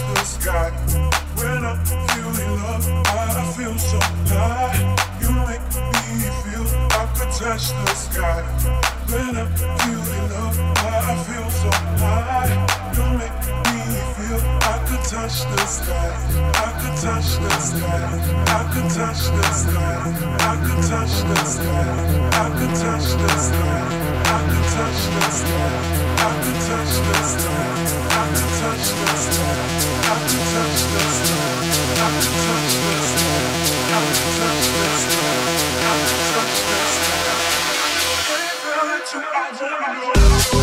the sky. I could touch the sky. I could touch the sky. I could touch the sky. I could touch the sky. I could touch the sky. I could touch the sky. I could touch the sky. I could touch the sky. I could touch the sky. I could touch the sky.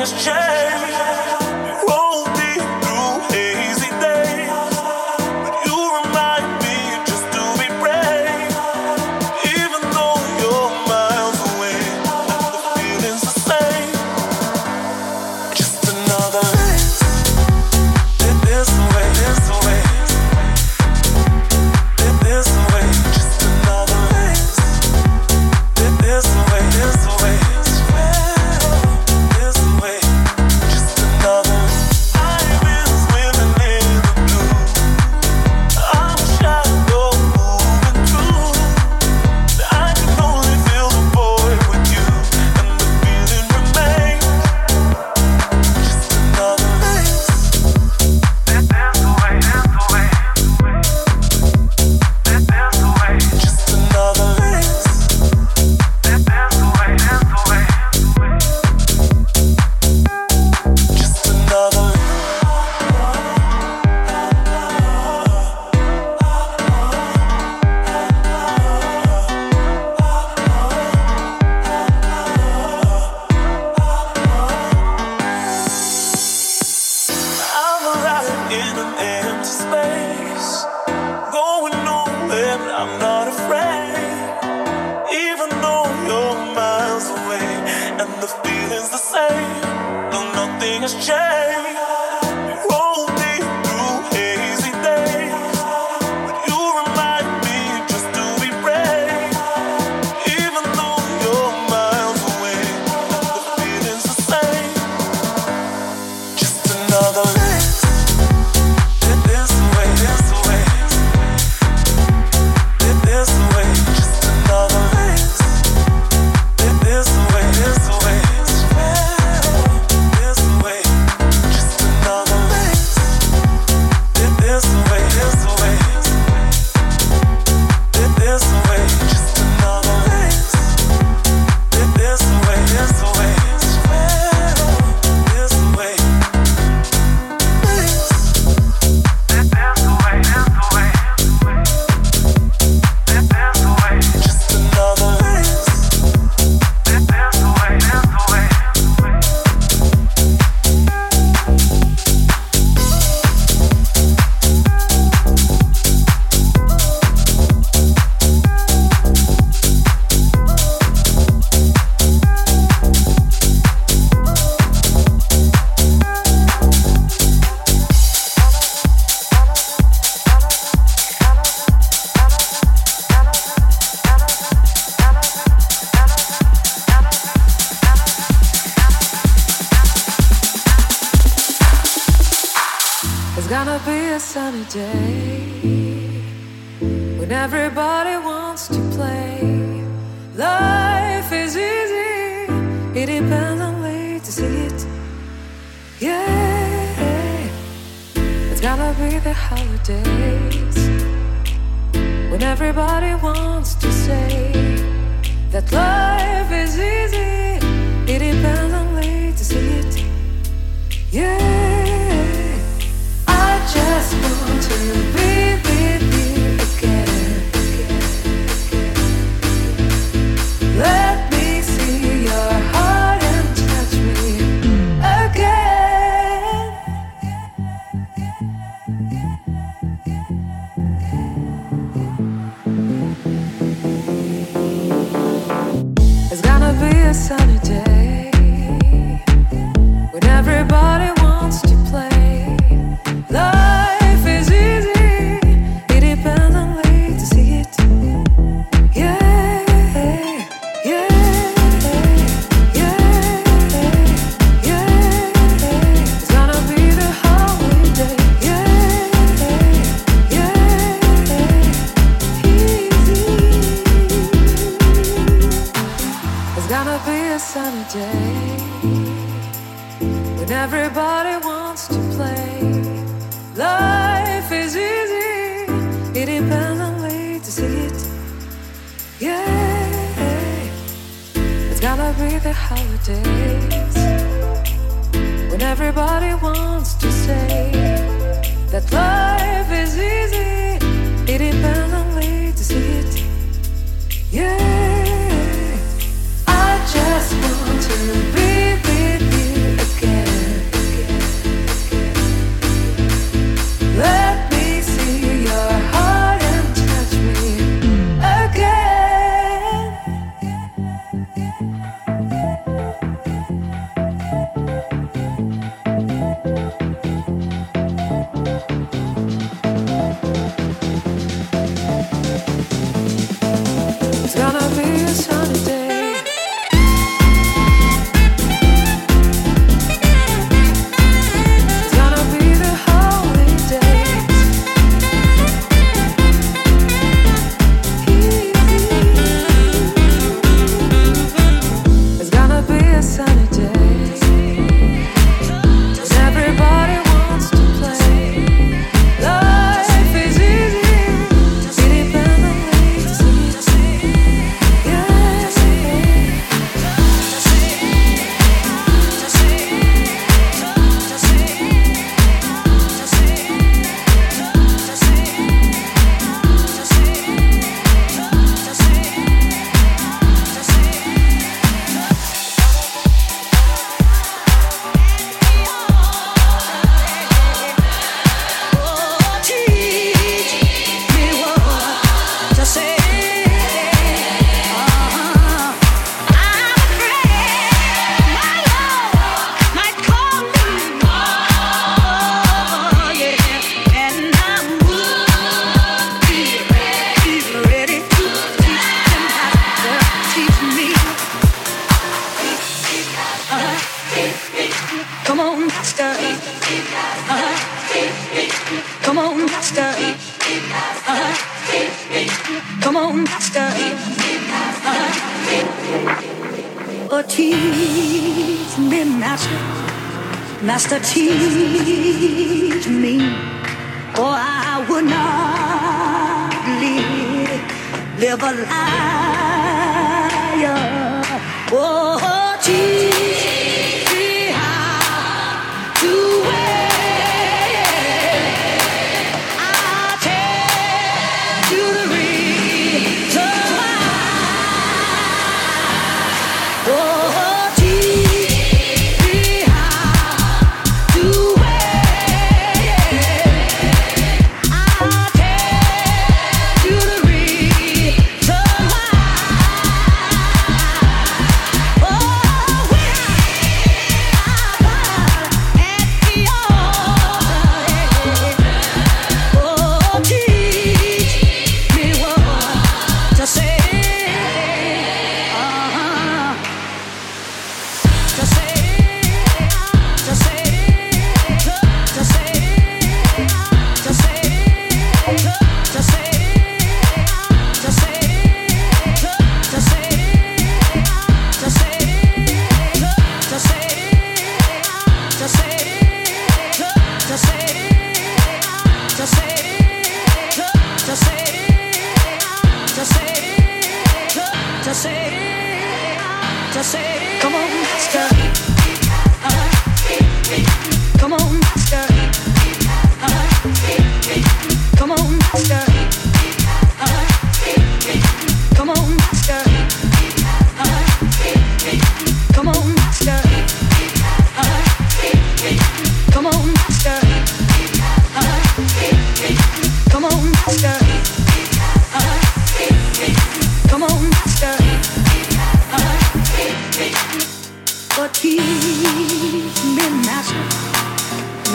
Nothing has changed. nothing has changed. Everybody wants to say that life is easy. It depends on me to see it. Yeah, I just want to be. sunny day live a liar. Oh,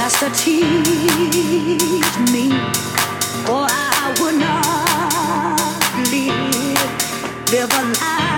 Master, teach me, or I would not live, live a life.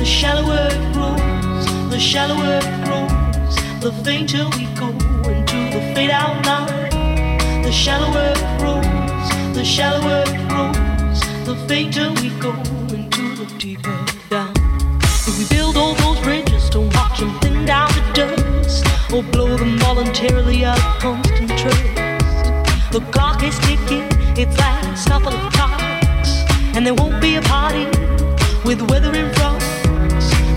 The shallower it grows, the shallower it grows, the fainter we go into the fade out line. The shallower it grows, the shallower it grows, the fainter we go into the deeper down. If we build all those bridges, don't watch them thin down to dust, or blow them voluntarily out of constant trust. The clock is ticking, it's last couple of clocks, and there won't be a party with weather in front.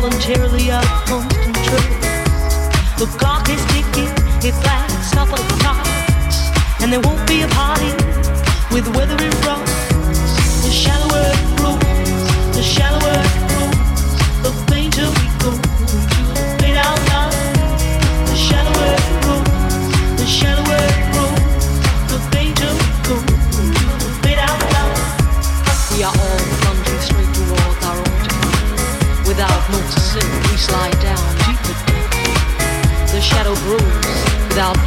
voluntarily out of control. The clock is ticking, it flags up on the top, and there won't be a party with weather and frost. The shallower it grows, the shallower we slide down deeper. The shadow grows without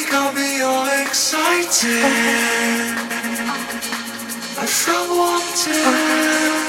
Really got me all excited. I felt wanted.